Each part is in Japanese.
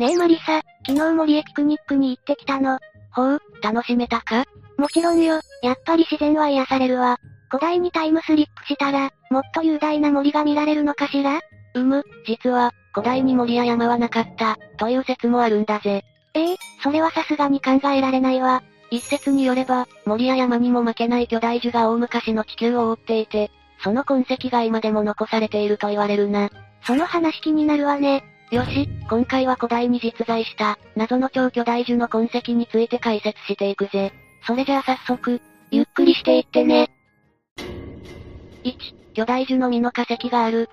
ねえマリサ、昨日森へピクニックに行ってきたの。ほう、楽しめたか？もちろんよ、やっぱり自然は癒されるわ。古代にタイムスリップしたら、もっと雄大な森が見られるのかしら？うむ、実は、古代に森や山はなかった、という説もあるんだぜ。ええそれはさすがに考えられないわ。一説によれば、森や山にも負けない巨大樹が大昔の地球を覆っていて、その痕跡が今でも残されていると言われるな。その話気になるわね。よし、今回は古代に実在した、謎の超巨大樹の痕跡について解説していくぜ。それじゃあ早速、ゆっくりしていってね。1、巨大樹の実の化石がある。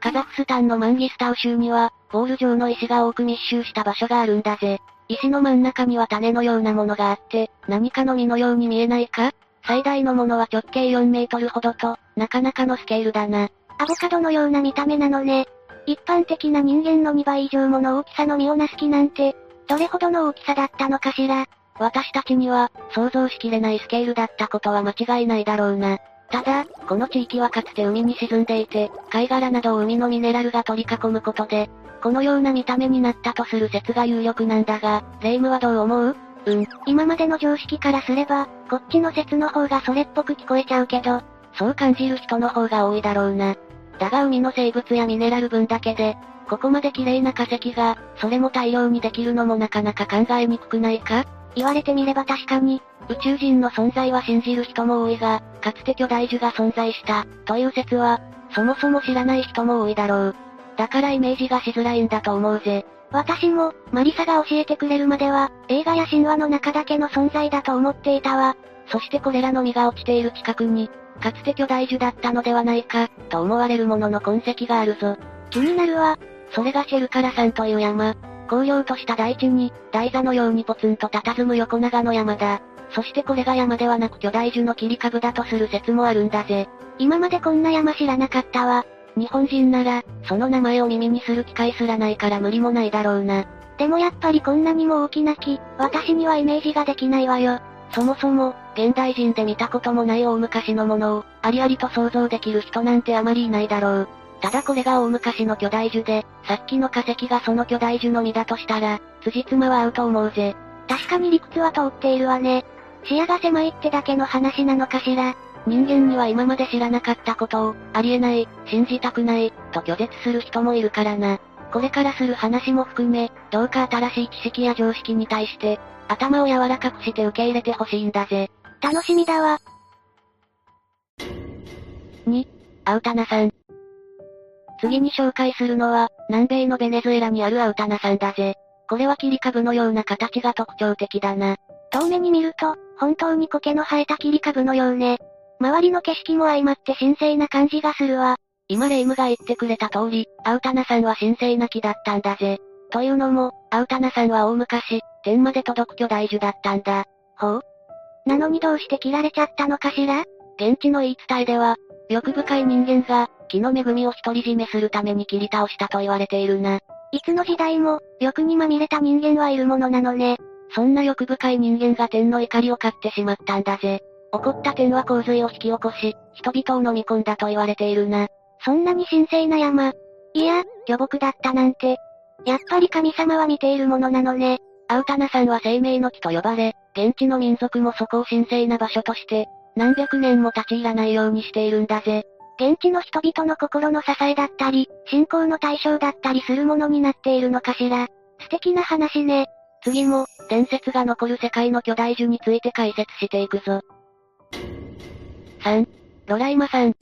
カザフスタンのマンギスタウ州には、ボール状の石が多く密集した場所があるんだぜ。石の真ん中には種のようなものがあって、何かの実のように見えないか？最大のものは直径4メートルほどと、なかなかのスケールだな。アボカドのような見た目なのね。一般的な人間の2倍以上もの大きさの実をなす木なんて、どれほどの大きさだったのかしら？私たちには、想像しきれないスケールだったことは間違いないだろうな。ただ、この地域はかつて海に沈んでいて、貝殻などを海のミネラルが取り囲むことで、このような見た目になったとする説が有力なんだが、レイムはどう思う？うん。今までの常識からすれば、こっちの説の方がそれっぽく聞こえちゃうけど、そう感じる人の方が多いだろうな。だが海の生物やミネラル分だけで、ここまで綺麗な化石が、それも大量にできるのもなかなか考えにくくないか？言われてみれば確かに、宇宙人の存在は信じる人も多いが、かつて巨大樹が存在した、という説は、そもそも知らない人も多いだろう。だからイメージがしづらいんだと思うぜ。私も、マリサが教えてくれるまでは、映画や神話の中だけの存在だと思っていたわ。そしてこれらの実が落ちている近くに、かつて巨大樹だったのではないか、と思われるものの痕跡があるぞ。気になるわ。それがシェルカラ山という山。紅葉とした大地に、台座のようにポツンと佇む横長の山だ。そしてこれが山ではなく巨大樹の切り株だとする説もあるんだぜ。今までこんな山知らなかったわ。日本人なら、その名前を耳にする機会すらないから無理もないだろうな。でもやっぱりこんなにも大きな木、私にはイメージができないわよ。そもそも、現代人で見たこともない大昔のものを、ありありと想像できる人なんてあまりいないだろう。ただこれが大昔の巨大樹で、さっきの化石がその巨大樹の実だとしたら、辻褄は合うと思うぜ。確かに理屈は通っているわね。視野が狭いってだけの話なのかしら。人間には今まで知らなかったことを、ありえない、信じたくない、と拒絶する人もいるからな。これからする話も含め、どうか新しい知識や常識に対して、頭を柔らかくして受け入れてほしいんだぜ。楽しみだわ。2、アウタナさん。次に紹介するのは、南米のベネズエラにあるアウタナさんだぜ。これは切り株のような形が特徴的だな。遠目に見ると、本当に苔の生えた切り株のようね。周りの景色も相まって神聖な感じがするわ。今レイムが言ってくれた通り、アウタナさんは神聖な木だったんだぜ。というのも、アウタナさんは大昔、天まで届く巨大樹だったんだ。ほうなのにどうして切られちゃったのかしら現地の言い伝えでは、欲深い人間が、木の恵みを独り占めするために切り倒したと言われているな。いつの時代も、欲にまみれた人間はいるものなのね。そんな欲深い人間が天の怒りを買ってしまったんだぜ。怒った天は洪水を引き起こし、人々を飲み込んだと言われているな。そんなに神聖な山。いや、巨木だったなんて。やっぱり神様は見ているものなのね。アウタナ山は生命の木と呼ばれ、現地の民族もそこを神聖な場所として、何百年も立ち入らないようにしているんだぜ。現地の人々の心の支えだったり、信仰の対象だったりするものになっているのかしら。素敵な話ね。次も、伝説が残る世界の巨大樹について解説していくぞ。3、ロライマさん。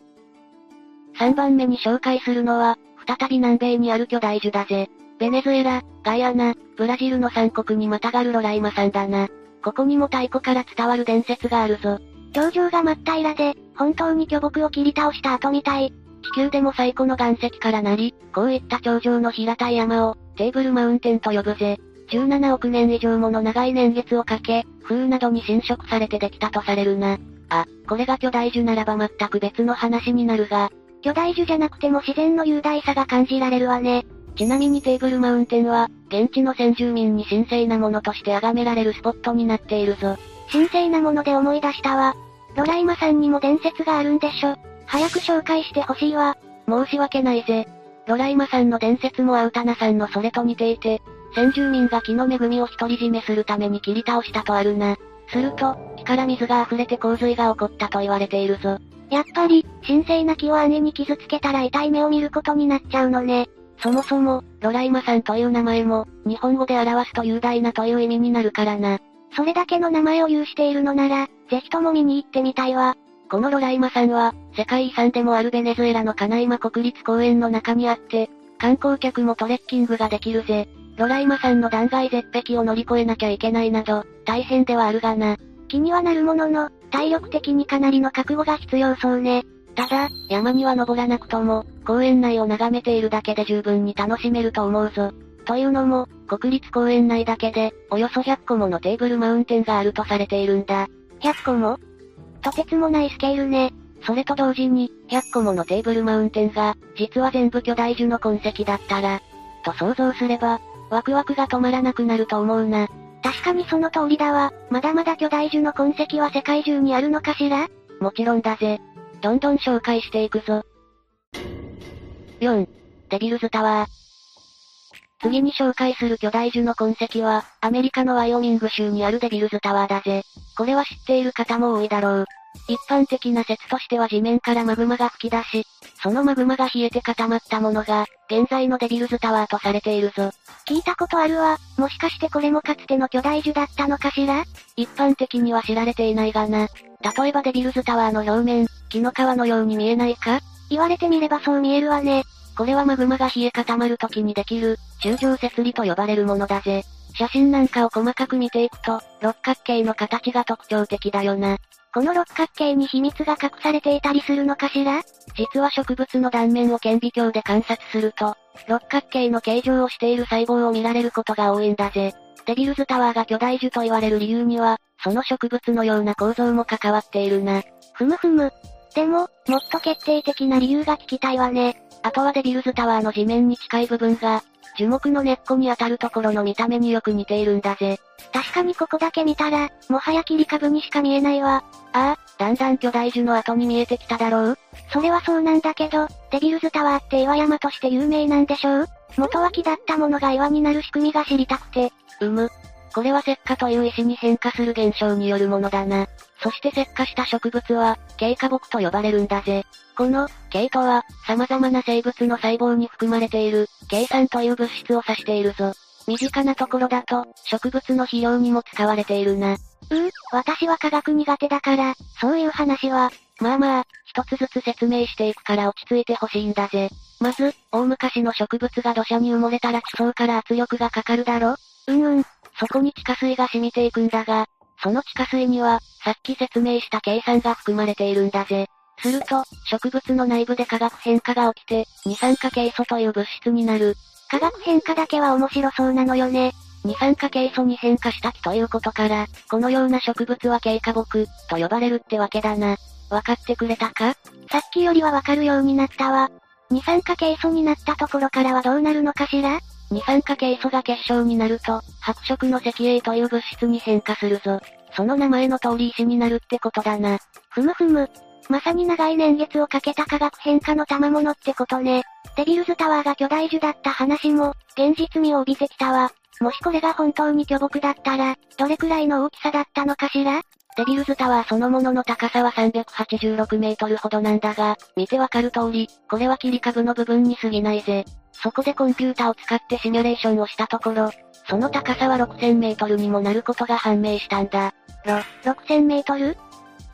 3番目に紹介するのは、再び南米にある巨大樹だぜ。ベネズエラ、ガイアナ、ブラジルの3国にまたがるロライマさんだな。ここにも太古から伝わる伝説があるぞ。頂上が真っ平らで、本当に巨木を切り倒した後みたい。地球でも最古の岩石からなり、こういった頂上の平たい山を、テーブルマウンテンと呼ぶぜ。17億年以上もの長い年月をかけ、風雨などに侵食されてできたとされるな。あ、これが巨大樹ならば全く別の話になるが、巨大樹じゃなくても自然の雄大さが感じられるわね。ちなみにテーブルマウンテンは、現地の先住民に神聖なものとして崇められるスポットになっているぞ。神聖なもので思い出したわ。ロライマさんにも伝説があるんでしょ。早く紹介してほしいわ。申し訳ないぜ。ロライマさんの伝説もアウタナさんのそれと似ていて、先住民が木の恵みを独り占めするために切り倒したとあるな。すると、木から水が溢れて洪水が起こったと言われているぞ。やっぱり、神聖な木を姉に傷つけたら痛い目を見ることになっちゃうのね。そもそも、ロライマさんという名前も、日本語で表すと雄大なという意味になるからな。それだけの名前を有しているのなら、ぜひとも見に行ってみたいわ。このロライマさんは、世界遺産でもあるベネズエラのカナイマ国立公園の中にあって、観光客もトレッキングができるぜ。ロライマさんの断崖絶壁を乗り越えなきゃいけないなど、大変ではあるがな。気にはなるものの、体力的にかなりの覚悟が必要そうね。ただ、山には登らなくとも、公園内を眺めているだけで十分に楽しめると思うぞ。というのも、国立公園内だけで、およそ100個ものテーブルマウンテンがあるとされているんだ。100個も？とてつもないスケールね。それと同時に、100個ものテーブルマウンテンが、実は全部巨大樹の痕跡だったら、と想像すれば、ワクワクが止まらなくなると思うな。確かにその通りだわ。まだまだ巨大樹の痕跡は世界中にあるのかしら？もちろんだぜ。どんどん紹介していくぞ。4. デビルズタワー。次に紹介する巨大樹の痕跡は、アメリカのワイオミング州にあるデビルズタワーだぜ。これは知っている方も多いだろう。一般的な説としては地面からマグマが吹き出し、そのマグマが冷えて固まったものが、現在のデビルズタワーとされているぞ。聞いたことあるわ。もしかしてこれもかつての巨大樹だったのかしら？一般的には知られていないがな。例えばデビルズタワーの表面、木の皮のように見えないか？言われてみればそう見えるわね。これはマグマが冷え固まる時にできる、中上節理と呼ばれるものだぜ。写真なんかを細かく見ていくと、六角形の形が特徴的だよな。この六角形に秘密が隠されていたりするのかしら？実は植物の断面を顕微鏡で観察すると、六角形の形状をしている細胞を見られることが多いんだぜ。デビルズタワーが巨大樹と言われる理由には、その植物のような構造も関わっているな。ふむふむ。でも、もっと決定的な理由が聞きたいわね。あとはデビルズタワーの地面に近い部分が、樹木の根っこに当たるところの見た目によく似ているんだぜ。確かにここだけ見たら、もはや切り株にしか見えないわ。ああ、だんだん巨大樹の後に見えてきただろう？それはそうなんだけど、デビルズタワーって岩山として有名なんでしょう？元は木だったものが岩になる仕組みが知りたくて。うむ。これは石化という石に変化する現象によるものだな。そして石化した植物は、軽化木と呼ばれるんだぜ。この、軽とは、様々な生物の細胞に含まれている、軽酸という物質を指しているぞ。身近なところだと、植物の肥料にも使われているな。うー、私は科学苦手だから、そういう話は、まあまあ、一つずつ説明していくから落ち着いてほしいんだぜ。まず、大昔の植物が土砂に埋もれたら地層から圧力がかかるだろうんうん。そこに地下水が染みていくんだが、その地下水には、さっき説明した計算が含まれているんだぜ。すると、植物の内部で化学変化が起きて、二酸化ケイ素という物質になる。化学変化だけは面白そうなのよね。二酸化ケイ素に変化した木ということから、このような植物は軽化木、と呼ばれるってわけだな。わかってくれたか？さっきよりはわかるようになったわ。二酸化ケイ素になったところからはどうなるのかしら？二酸化ケイ素が結晶になると、白色の石英という物質に変化するぞ。その名前の通り石になるってことだな。ふむふむ。まさに長い年月をかけた化学変化の賜物ってことね。デビルズタワーが巨大樹だった話も、現実味を帯びてきたわ。もしこれが本当に巨木だったら、どれくらいの大きさだったのかしら？デビルズタワーそのものの高さは386メートルほどなんだが、見てわかる通り、これは切り株の部分に過ぎないぜ。そこでコンピュータを使ってシミュレーションをしたところ、その高さは6000メートルにもなることが判明したんだ。ろ、6000メートル？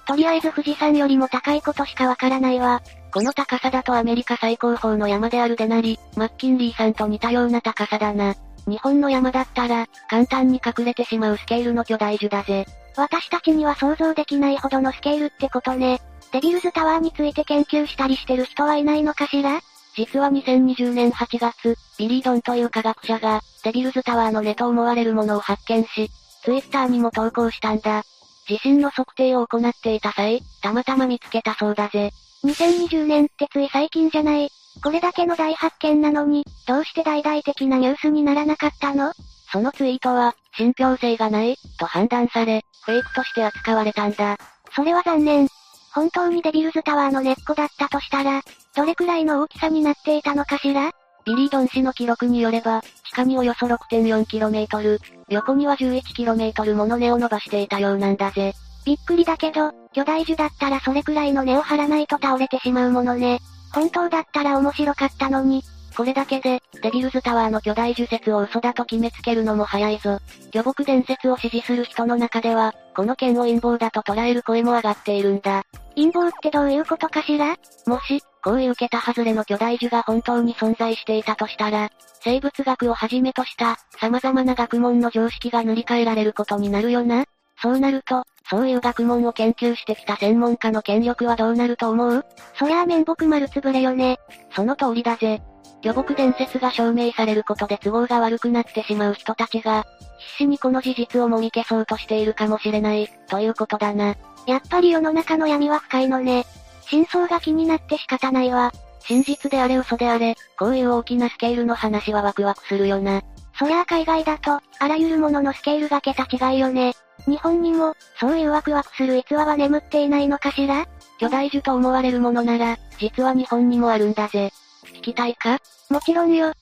とりあえず富士山よりも高いことしかわからないわ。この高さだとアメリカ最高峰の山であるデナリ、マッキンリーさんと似たような高さだな。日本の山だったら、簡単に隠れてしまうスケールの巨大樹だぜ。私たちには想像できないほどのスケールってことね。デビルズタワーについて研究したりしてる人はいないのかしら？実は2020年8月、ビリードンという科学者が、デビルズタワーの根と思われるものを発見し、ツイッターにも投稿したんだ。地震の測定を行っていた際、たまたま見つけたそうだぜ。2020年ってつい最近じゃない。これだけの大発見なのに、どうして大々的なニュースにならなかったの？そのツイートは、信憑性がない、と判断され、フェイクとして扱われたんだ。それは残念。本当にデビルズタワーの根っこだったとしたら、どれくらいの大きさになっていたのかしら？ビリー・ドン氏の記録によれば、地下におよそ 6.4km、横には 11km もの根を伸ばしていたようなんだぜ。びっくりだけど、巨大樹だったらそれくらいの根を張らないと倒れてしまうものね。本当だったら面白かったのに。これだけで、デビルズタワーの巨大樹説を嘘だと決めつけるのも早いぞ。巨木伝説を支持する人の中では、この件を陰謀だと捉える声も上がっているんだ。陰謀ってどういうことかしら？もし、こういう桁外れの巨大樹が本当に存在していたとしたら、生物学をはじめとした、様々な学問の常識が塗り替えられることになるよな？そうなると、そういう学問を研究してきた専門家の権力はどうなると思う？そりゃあ面目丸つぶれよね。その通りだぜ。巨木伝説が証明されることで都合が悪くなってしまう人たちが、必死にこの事実をもみ消そうとしているかもしれない、ということだな。やっぱり世の中の闇は深いのね。真相が気になって仕方ないわ。真実であれ嘘であれ、こういう大きなスケールの話はワクワクするよな。そりゃあ海外だと、あらゆるもののスケールが桁違いよね。日本にも、そういうワクワクする逸話は眠っていないのかしら？巨大樹と思われるものなら、実は日本にもあるんだぜ。聞きたいか？もちろんよ。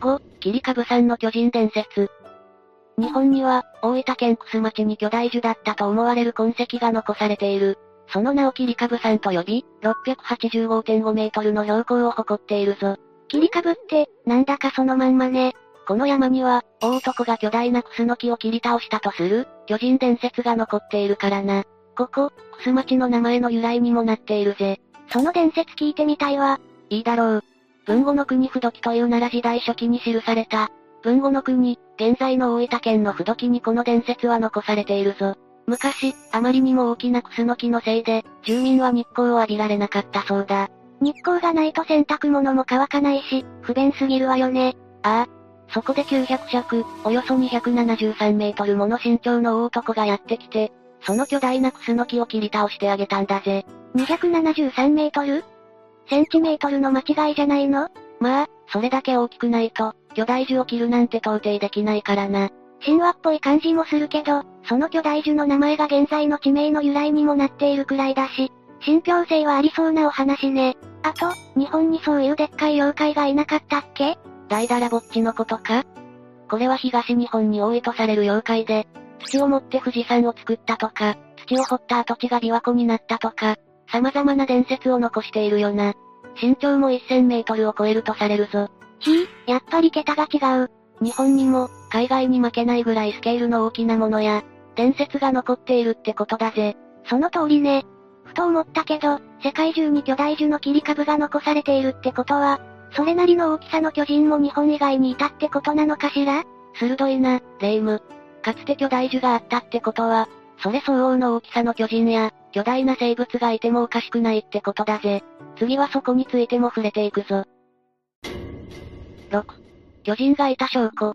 5、キリカブさんの巨人伝説。日本には、大分県楠町に巨大樹だったと思われる痕跡が残されている。その名をキリカブさんと呼び、685.5メートルの標高を誇っているぞ。キリカブって、なんだかそのまんまね。この山には、大男が巨大なクスノキを切り倒したとする、巨人伝説が残っているからな。ここ、クス町の名前の由来にもなっているぜ。その伝説聞いてみたいわ。いいだろう。文後の国不土記という奈良時代初期に記された、文後の国、現在の大分県の不土記にこの伝説は残されているぞ。昔、あまりにも大きなクスノキのせいで、住民は日光を浴びられなかったそうだ。日光がないと洗濯物も乾かないし、不便すぎるわよね。ああ。そこで900尺、およそ273メートルもの身長の大男がやってきて、その巨大なクスノキを切り倒してあげたんだぜ。273メートル？センチメートルの間違いじゃないの？まあ、それだけ大きくないと、巨大樹を切るなんて到底できないからな。神話っぽい感じもするけど、その巨大樹の名前が現在の地名の由来にもなっているくらいだし、信憑性はありそうなお話ね。あと、日本にそういうでっかい妖怪がいなかったっけ？大だらぼっちのことか？これは東日本に多いとされる妖怪で、土を持って富士山を作ったとか、土を掘った跡地が琵琶湖になったとか、様々な伝説を残しているよな。身長も1000メートルを超えるとされるぞ。ひぃ、やっぱり桁が違う。日本にも、海外に負けないぐらいスケールの大きなものや、伝説が残っているってことだぜ。その通りね。ふと思ったけど、世界中に巨大樹の切り株が残されているってことは、それなりの大きさの巨人も日本以外にいたってことなのかしら？鋭いな、レイム。かつて巨大樹があったってことは、それ相応の大きさの巨人や、巨大な生物がいてもおかしくないってことだぜ。次はそこについても触れていくぞ。6. 巨人がいた証拠。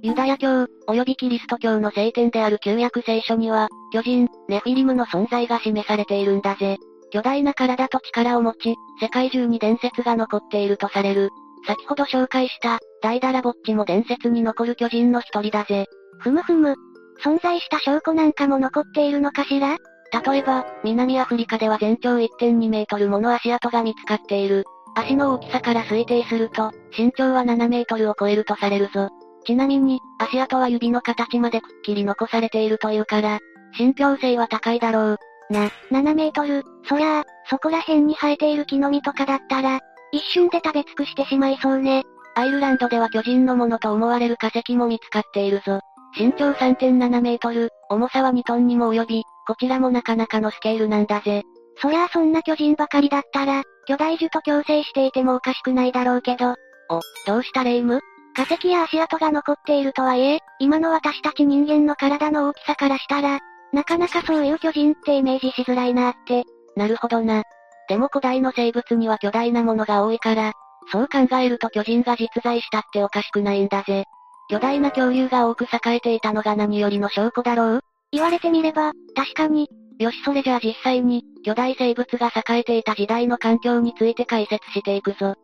ユダヤ教、及びキリスト教の聖典である旧約聖書には、巨人、ネフィリムの存在が示されているんだぜ。巨大な体と力を持ち、世界中に伝説が残っているとされる。先ほど紹介した、ダイダラボッチも伝説に残る巨人の一人だぜ。ふむふむ。存在した証拠なんかも残っているのかしら？例えば、南アフリカでは全長1.2メートルもの足跡が見つかっている。足の大きさから推定すると、身長は7メートルを超えるとされるぞ。ちなみに、足跡は指の形までくっきり残されているというから、信憑性は高いだろう。な、7メートル、そりゃあ、そこら辺に生えている木の実とかだったら、一瞬で食べ尽くしてしまいそうね。アイルランドでは巨人のものと思われる化石も見つかっているぞ。身長3.7メートル、重さは2トンにも及び、こちらもなかなかのスケールなんだぜ。そりゃあそんな巨人ばかりだったら、巨大樹と共生していてもおかしくないだろうけど。お、どうしたレイム化石や足跡が残っているとはいえ、今の私たち人間の体の大きさからしたら、なかなかそういう巨人ってイメージしづらいなって。なるほどな。でも古代の生物には巨大なものが多いから、そう考えると巨人が実在したっておかしくないんだぜ。巨大な恐竜が多く栄えていたのが何よりの証拠だろう？言われてみれば、確かに。よしそれじゃあ実際に、巨大生物が栄えていた時代の環境について解説していくぞ。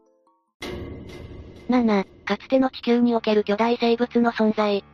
7、かつての地球における巨大生物の存在。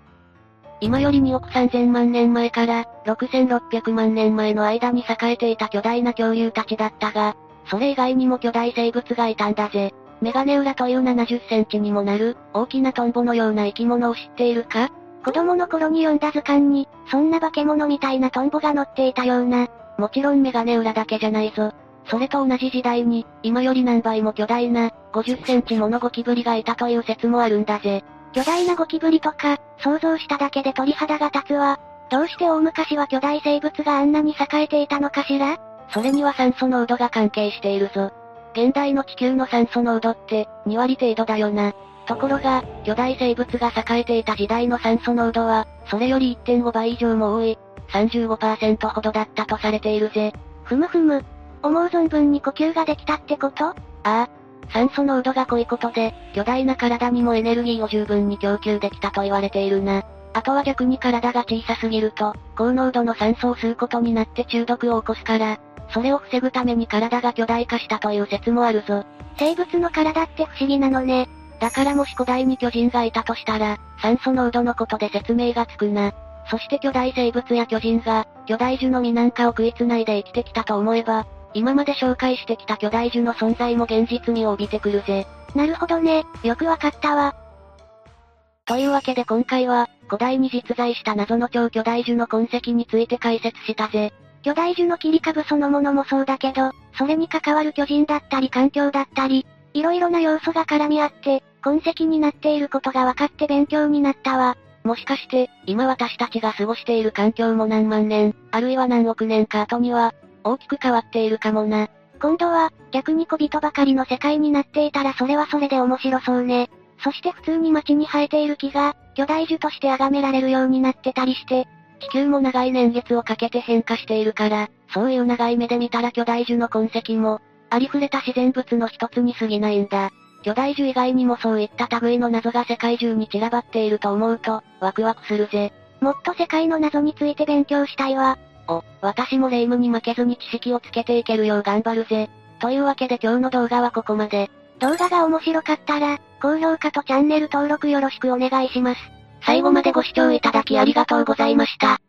今より2億3000万年前から6600万年前の間に栄えていた巨大な恐竜たちだったが、それ以外にも巨大生物がいたんだぜ。メガネウラという70センチにもなる、大きなトンボのような生き物を知っているか？子供の頃に読んだ図鑑に、そんな化け物みたいなトンボが乗っていたような。もちろんメガネウラだけじゃないぞ。それと同じ時代に、今より何倍も巨大な、50センチものゴキブリがいたという説もあるんだぜ。巨大なゴキブリとか、想像しただけで鳥肌が立つわ。どうして大昔は巨大生物があんなに栄えていたのかしら？それには酸素濃度が関係しているぞ。現代の地球の酸素濃度って、2割程度だよな。ところが、巨大生物が栄えていた時代の酸素濃度は、それより1.5倍以上も多い、35%ほどだったとされているぜ。ふむふむ。思う存分に呼吸ができたってこと？ああ。酸素濃度が濃いことで、巨大な体にもエネルギーを十分に供給できたと言われているな。あとは逆に体が小さすぎると、高濃度の酸素を吸うことになって中毒を起こすから、それを防ぐために体が巨大化したという説もあるぞ。生物の体って不思議なのね。だからもし古代に巨人がいたとしたら、酸素濃度のことで説明がつくな。そして巨大生物や巨人が、巨大樹の実なんかを食いつないで生きてきたと思えば、今まで紹介してきた巨大樹の存在も現実味を帯びてくるぜ。なるほどね、よくわかったわ。というわけで今回は、古代に実在した謎の超巨大樹の痕跡について解説したぜ。巨大樹の切り株そのものもそうだけど、それに関わる巨人だったり環境だったり、いろいろな要素が絡み合って、痕跡になっていることが分かって勉強になったわ。もしかして、今私たちが過ごしている環境も何万年、あるいは何億年か後には、大きく変わっているかもな。今度は、逆に小人ばかりの世界になっていたらそれはそれで面白そうね。そして普通に街に生えている木が、巨大樹として崇められるようになってたりして、地球も長い年月をかけて変化しているから、そういう長い目で見たら巨大樹の痕跡も、ありふれた自然物の一つに過ぎないんだ。巨大樹以外にもそういった類の謎が世界中に散らばっていると思うと、ワクワクするぜ。もっと世界の謎について勉強したいわ。お、私も霊夢に負けずに知識をつけていけるよう頑張るぜ。というわけで今日の動画はここまで。動画が面白かったら、高評価とチャンネル登録よろしくお願いします。最後までご視聴いただきありがとうございました。